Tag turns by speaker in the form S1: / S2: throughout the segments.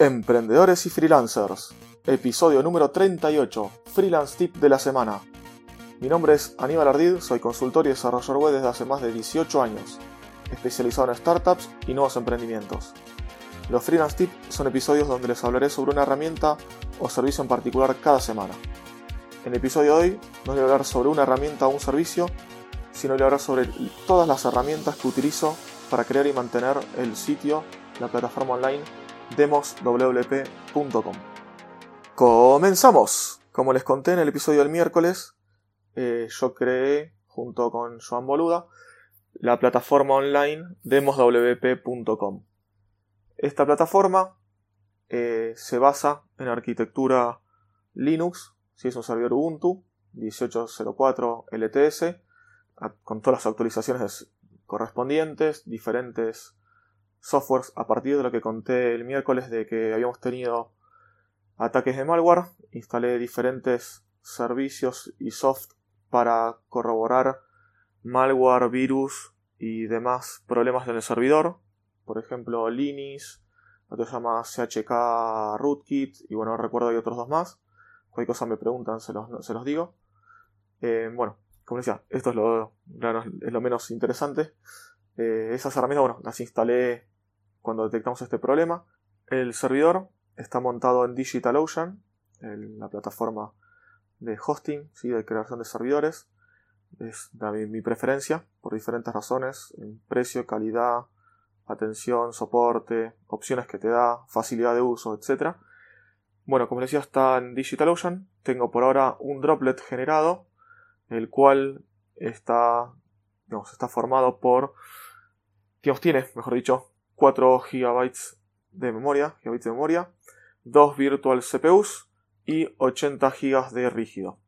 S1: Emprendedores y freelancers, episodio número 38, Freelance Tip de la semana. Mi nombre es Aníbal Ardid, soy consultor y desarrollador web desde hace más de 18 años, especializado en startups y nuevos emprendimientos. Los Freelance Tips son episodios donde les hablaré sobre una herramienta o servicio en particular cada semana. En el episodio de hoy no voy a hablar sobre una herramienta o un servicio, sino voy a hablar sobre todas las herramientas que utilizo para crear y mantener el sitio, la plataforma online demoswp.com. Comenzamos. Como les conté en el episodio del miércoles, eh, yo creé, junto con Joan Boluda, la plataforma online demoswp.com. Esta plataforma eh, se basa en arquitectura Linux, si es un servidor Ubuntu, 1804 LTS, con todas las actualizaciones correspondientes, diferentes softwares a partir de lo que conté el miércoles de que habíamos tenido ataques de malware, instalé diferentes servicios y soft para corroborar malware, virus y demás problemas en el servidor. Por ejemplo, Linux, que se llama CHK Rootkit y bueno, recuerdo hay otros dos más. Cualquier cosa me preguntan, se los, se los digo. Eh, bueno, como decía, esto es lo, es lo menos interesante. Eh, esas herramientas, bueno, las instalé cuando detectamos este problema. El servidor está montado en DigitalOcean, la plataforma de hosting, ¿sí? de creación de servidores. Es mi, preferencia por diferentes razones, en precio, calidad, atención, soporte, opciones que te da, facilidad de uso, etc. Bueno, como les decía, está en DigitalOcean. Tengo por ahora un droplet generado el cual está, está formado por, digamos, tiene, mejor dicho, 4 GB de memoria, gigabytes de memoria, 2 virtual CPUs y 80 GB de rígido.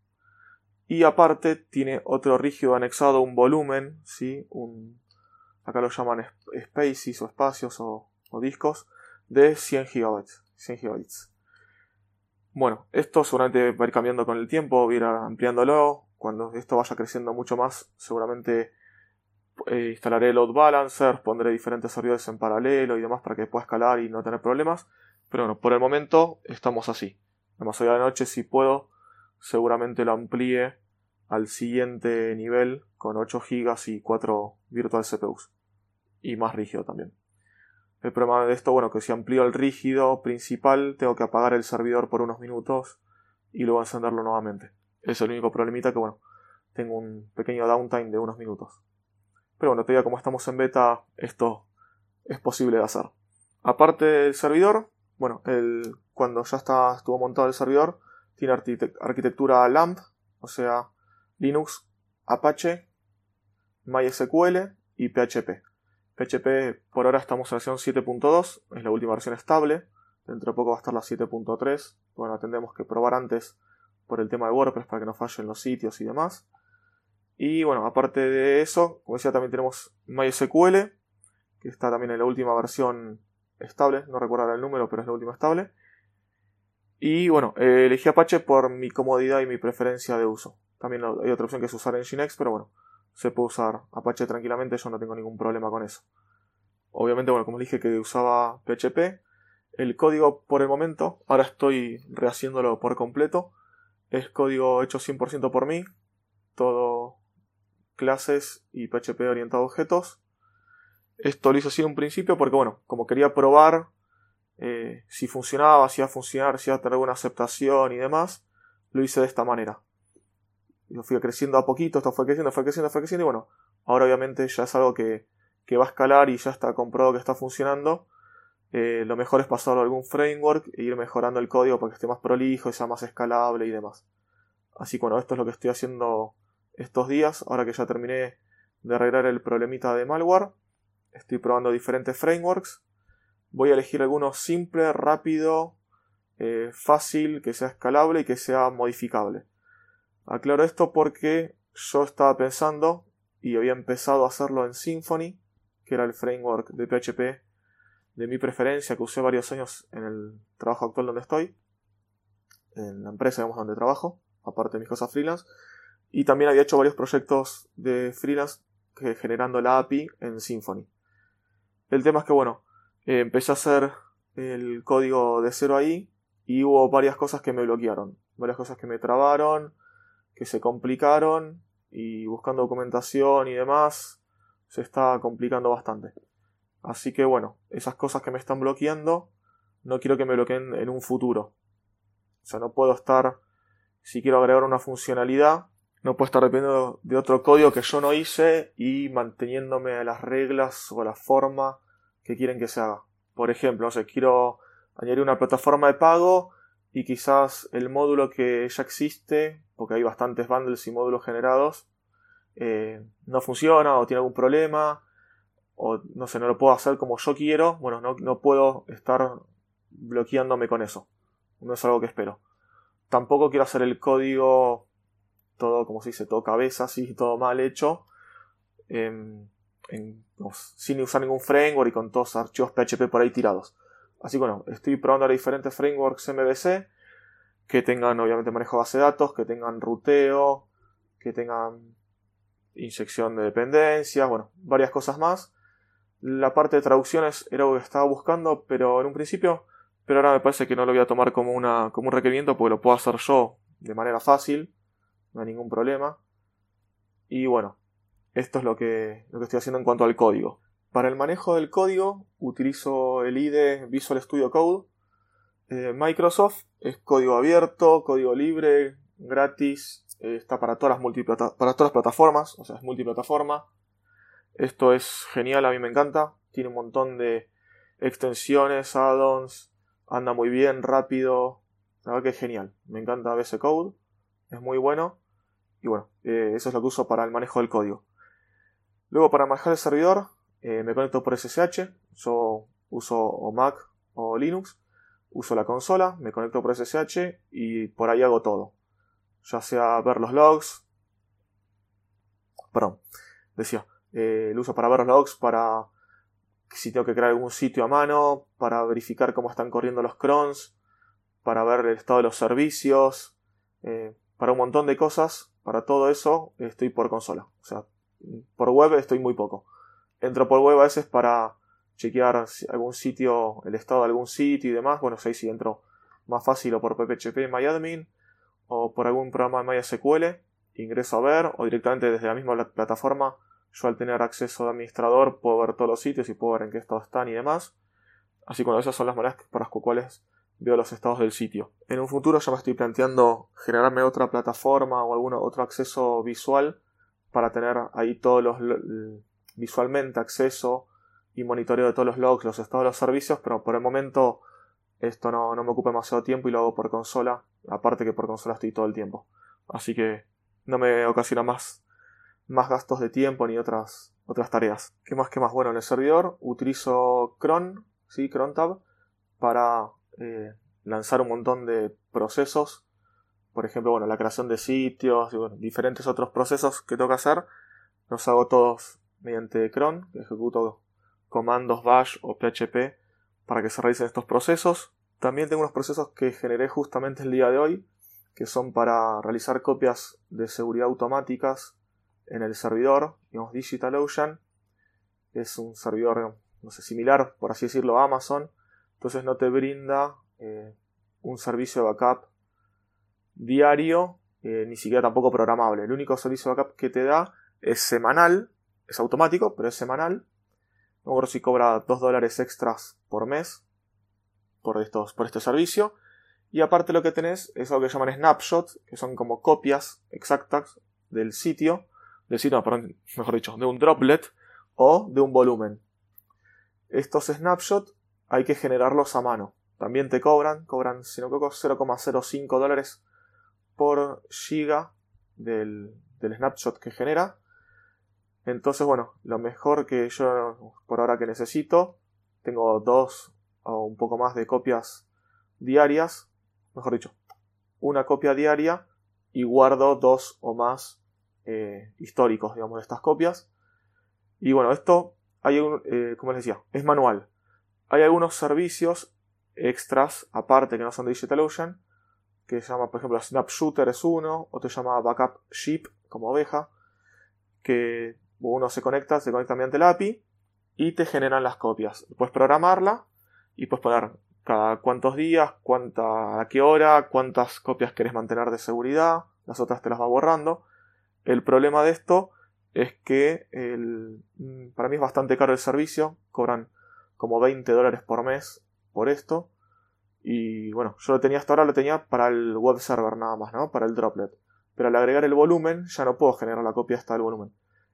S1: Y aparte tiene otro rígido anexado, un volumen, ¿sí? un, acá lo llaman spaces o espacios o, discos, de 100 GB. 100 GB. Bueno, esto seguramente va a ir cambiando con el tiempo, voy a ir ampliándolo, cuando esto vaya creciendo mucho más, seguramente eh, instalaré load balancers, pondré diferentes servidores en paralelo y demás para que pueda escalar y no tener problemas. Pero bueno, por el momento estamos así. Además, hoy a la noche, si puedo, seguramente lo amplíe al siguiente nivel con 8 GB y 4 virtual CPUs. Y más rígido también. El problema de esto, bueno, que si amplío el rígido principal, tengo que apagar el servidor por unos minutos y luego encenderlo nuevamente. Es el único problemita que, bueno, tengo un pequeño downtime de unos minutos. Pero bueno, todavía como estamos en beta, esto es posible de hacer. Aparte del servidor, bueno, el, cuando ya está, estuvo montado el servidor, tiene arquitectura LAMP, o sea, Linux, Apache, MySQL y PHP. PHP por ahora estamos en versión 7.2, es la última versión estable. Dentro de poco va a estar la 7.3. Bueno, tendremos que probar antes por el tema de WordPress para que no fallen los sitios y demás. Y bueno, aparte de eso, como decía, también tenemos MySQL, que está también en la última versión estable, no recuerdo el número, pero es la última estable. Y bueno, eh, elegí Apache por mi comodidad y mi preferencia de uso. También hay otra opción que es usar Nginx, pero bueno, se puede usar Apache tranquilamente, yo no tengo ningún problema con eso. Obviamente, bueno, como dije que usaba PHP, el código por el momento, ahora estoy rehaciéndolo por completo, es código hecho 100% por mí, todo clases y PHP orientado a objetos. Esto lo hice así en un principio porque, bueno, como quería probar eh, si funcionaba, si iba a funcionar, si iba a tener buena aceptación y demás, lo hice de esta manera. Yo fui creciendo a poquito, esto fue creciendo, fue creciendo, fue creciendo y bueno, ahora obviamente ya es algo que, que va a escalar y ya está comprobado que está funcionando eh, lo mejor es pasarlo a algún framework e ir mejorando el código para que esté más prolijo sea más escalable y demás. Así que bueno, esto es lo que estoy haciendo estos días, ahora que ya terminé de arreglar el problemita de malware. Estoy probando diferentes frameworks. Voy a elegir alguno simple, rápido, eh, fácil, que sea escalable y que sea modificable. Aclaro esto porque yo estaba pensando y había empezado a hacerlo en Symfony, que era el framework de PHP de mi preferencia que usé varios años en el trabajo actual donde estoy, en la empresa digamos, donde trabajo, aparte de mis cosas freelance, y también había hecho varios proyectos de freelance generando la API en Symfony. El tema es que, bueno, eh, empecé a hacer el código de cero ahí y hubo varias cosas que me bloquearon, varias cosas que me trabaron, que se complicaron y buscando documentación y demás se está complicando bastante. Así que bueno, esas cosas que me están bloqueando no quiero que me bloqueen en un futuro. O sea, no puedo estar, si quiero agregar una funcionalidad, no puedo estar dependiendo de otro código que yo no hice y manteniéndome a las reglas o a la forma que quieren que se haga. Por ejemplo, no sé, quiero añadir una plataforma de pago y quizás el módulo que ya existe, porque hay bastantes bundles y módulos generados, eh, no funciona o tiene algún problema o no sé, no lo puedo hacer como yo quiero, bueno, no, no puedo estar bloqueándome con eso. No es algo que espero. Tampoco quiero hacer el código todo, como se dice, todo cabeza, así, todo mal hecho, sin usar ningún framework y con todos archivos PHP por ahí tirados. Así que bueno, estoy probando diferentes frameworks MVC que tengan obviamente manejo de base de datos, que tengan ruteo, que tengan inyección de dependencias, bueno, varias cosas más. La parte de traducciones era lo que estaba buscando, pero en un principio, pero ahora me parece que no lo voy a tomar como, una, como un requerimiento porque lo puedo hacer yo de manera fácil no hay ningún problema. Y bueno, esto es lo que, lo que estoy haciendo en cuanto al código. Para el manejo del código utilizo el IDE Visual Studio Code. Eh, Microsoft es código abierto, código libre, gratis, eh, está para todas, las para todas las plataformas, o sea, es multiplataforma. Esto es genial, a mí me encanta. Tiene un montón de extensiones, add-ons, anda muy bien, rápido. La verdad que es genial. Me encanta VS Code, es muy bueno. Y bueno, eh, eso es lo que uso para el manejo del código. Luego para manejar el servidor eh, me conecto por SSH. Yo uso o Mac o Linux. Uso la consola, me conecto por SSH y por ahí hago todo. Ya sea ver los logs. Perdón, decía. Eh, el uso para ver los logs, para si tengo que crear algún sitio a mano, para verificar cómo están corriendo los crons, para ver el estado de los servicios, para un montón de cosas para todo eso estoy por consola. O sea, por web estoy muy poco. Entro por web a veces para chequear algún sitio, el estado de algún sitio y demás. Bueno, sé si entro más fácil o por PPHP MyAdmin o por algún programa de MySQL. Ingreso a ver o directamente desde la misma plataforma. Yo al tener acceso de administrador puedo ver todos los sitios y puedo ver en qué estado están y demás. Así que bueno, esas son las maneras para las cuales veo los estados del sitio. En un futuro ya me estoy planteando generarme otra plataforma o algún otro acceso visual para tener ahí todos los visualmente acceso y monitoreo de todos los logs, los estados de los servicios, pero por el momento esto no, me ocupa demasiado tiempo y lo hago por consola, aparte que por consola estoy todo el tiempo. Así que no me ocasiona más, más gastos de tiempo ni otras, otras tareas. ¿Qué más que más? Bueno, en el servidor utilizo cron, sí, crontab, para eh, lanzar un montón de procesos. Por ejemplo, bueno, la creación de sitios y diferentes otros procesos que que hacer. Los hago todos mediante cron, ejecuto comandos bash o php para que se realicen estos procesos. También tengo unos procesos que generé justamente el día de hoy, que son para realizar copias de seguridad automáticas en el servidor, digamos DigitalOcean. Es un servidor, no sé, similar, por así decirlo, a Amazon, entonces no te brinda eh, un servicio de backup diario, eh, ni siquiera tampoco programable. El único servicio de backup que te da es semanal, es automático, pero es semanal. No recuerdo si cobra 2 dólares extras por mes por, estos, por este servicio. Y aparte lo que tenés es algo que llaman snapshots, que son como copias exactas del sitio, del sitio, perdón, mejor dicho, de un droplet o de un volumen. Estos snapshots hay que generarlos a mano. También te cobran, cobran si no 0,05 dólares por giga del, snapshot que genera. Entonces, bueno, lo mejor que yo por ahora que necesito, tengo dos o un poco más de copias diarias, mejor dicho, una copia diaria y guardo dos o más eh, históricos, digamos, de estas copias. Y bueno, esto hay un, eh, como les decía, es manual. Hay algunos servicios extras aparte que no son de DigitalOcean, que se llama, por ejemplo, SnapShooter es uno, otro se llama Backup Sheep, como oveja, que uno se conecta, se conecta mediante la API y te generan las copias. Puedes programarla y puedes poner cada cuántos días, cuánta, a qué hora, cuántas copias querés mantener de seguridad, las otras te las va borrando. El problema de esto es que el, para mí es bastante caro el servicio, cobran como 20 dólares por mes por esto. Y bueno, yo lo tenía hasta ahora, lo tenía para el web server nada más, ¿no? Para el droplet. Pero al agregar el volumen ya no puedo generar la copia hasta el volumen.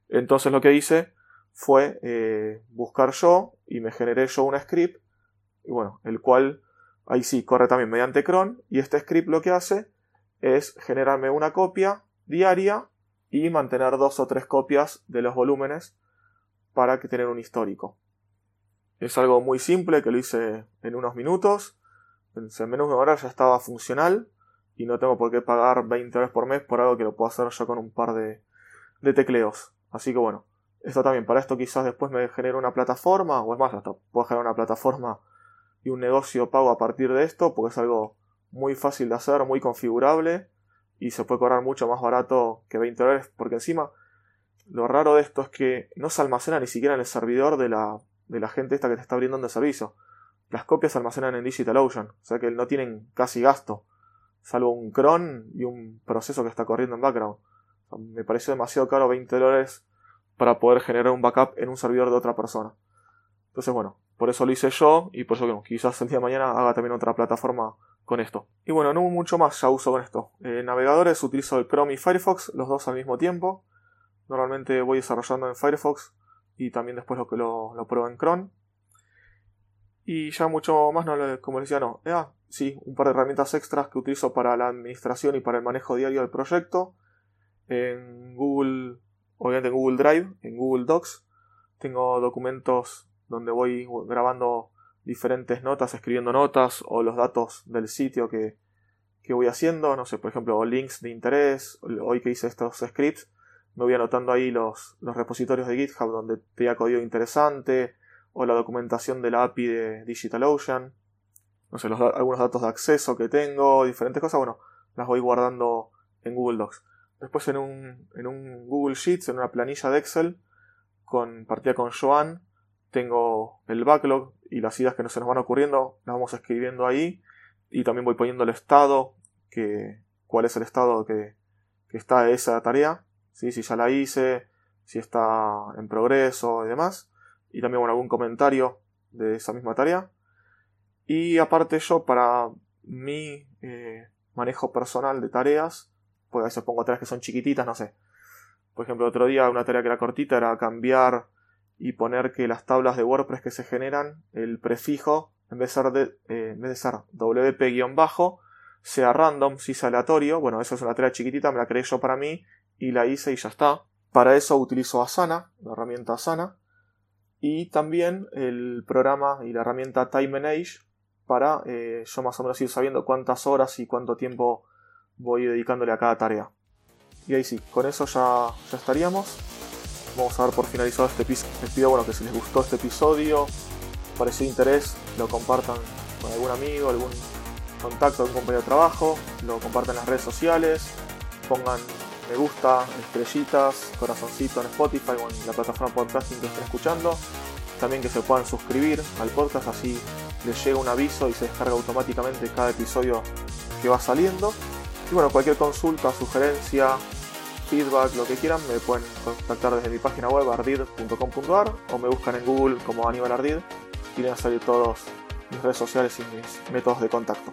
S1: Entonces lo que hice fue eh, buscar yo y me generé yo un script. Y bueno, el cual ahí sí corre también mediante cron. Y este script lo que hace es generarme una copia diaria y mantener dos o tres copias de los volúmenes para que tener un histórico. Es algo muy simple que lo hice en unos minutos. En menos de una hora ya estaba funcional y no tengo por qué pagar 20 dólares por mes por algo que lo puedo hacer yo con un par de, de tecleos. Así que bueno, esto también, para esto quizás después me genere una plataforma, o es más, hasta puedo generar una plataforma y un negocio pago a partir de esto, porque es algo muy fácil de hacer, muy configurable y se puede cobrar mucho más barato que 20 dólares, porque encima lo raro de esto es que no se almacena ni siquiera en el servidor de la, de la gente esta que te está brindando el servicio. Las copias se almacenan en DigitalOcean, o sea que no tienen casi gasto, salvo un cron y un proceso que está corriendo en background. me parece demasiado caro 20 dólares para poder generar un backup en un servidor de otra persona. Entonces, bueno, por eso lo hice yo y por eso que quizás el día de mañana haga también otra plataforma con esto. Y bueno, no mucho más ya uso con esto. Eh, navegadores utilizo el Chrome y Firefox, los dos al mismo tiempo. Normalmente voy desarrollando en Firefox y también después lo, lo, lo pruebo en Chrome. Y ya mucho más, no, como les decía, no. Ah, sí, un par de herramientas extras que utilizo para la administración y para el manejo diario del proyecto. En Google, obviamente en Google Drive, en Google Docs. Tengo documentos donde voy grabando diferentes notas, escribiendo notas o los datos del sitio que, que voy haciendo, no sé, por ejemplo, links de interés, hoy que hice estos scripts, me voy anotando ahí los, los repositorios de GitHub donde tenía código interesante, o la documentación de la API de DigitalOcean, no sé, algunos datos de acceso que tengo, diferentes cosas, bueno, las voy guardando en Google Docs. Después en un, en un Google Sheets, en una planilla de Excel, con con Joan, tengo el backlog y las ideas que no se nos van ocurriendo, las vamos escribiendo ahí y también voy poniendo el estado, que, cuál es el estado que, que está esa tarea, si ya la hice, si está en progreso y demás, y también bueno, algún comentario de esa misma tarea. Y aparte yo para mi eh, manejo personal de tareas, pues a veces pongo tareas que son chiquititas, no sé. Por ejemplo, otro día una tarea que era cortita era cambiar y poner que las tablas de WordPress que se generan, el prefijo, en vez de ser, eh, en vez WP-bajo, sea random, si es aleatorio. Bueno, eso es una tarea chiquitita, me la creé yo para mí y la hice y ya está. Para eso utilizo Asana, la herramienta Asana, y también el programa y la herramienta Time Manage para eh, yo más o menos ir sabiendo cuántas horas y cuánto tiempo voy dedicándole a cada tarea. Y ahí sí, con eso ya, ya estaríamos vamos a dar por finalizado este episodio. Les pido bueno, que si les gustó este episodio, pareció de interés, lo compartan con algún amigo, algún contacto, algún compañero de trabajo, lo compartan en las redes sociales, pongan me gusta, estrellitas, corazoncito en Spotify o en la plataforma podcasting que estén escuchando. También que se puedan suscribir al podcast, así les llega un aviso y se descarga automáticamente cada episodio que va saliendo. Y bueno, cualquier consulta, sugerencia, feedback, lo que quieran, me pueden contactar desde mi página web ardid.com.ar o me buscan en Google como Aníbal Ardid a salir todos mis redes sociales y mis métodos de contacto.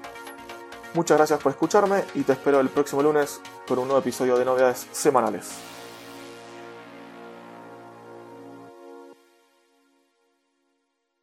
S1: Muchas gracias por escucharme y te espero el próximo lunes por un nuevo episodio de novedades semanales.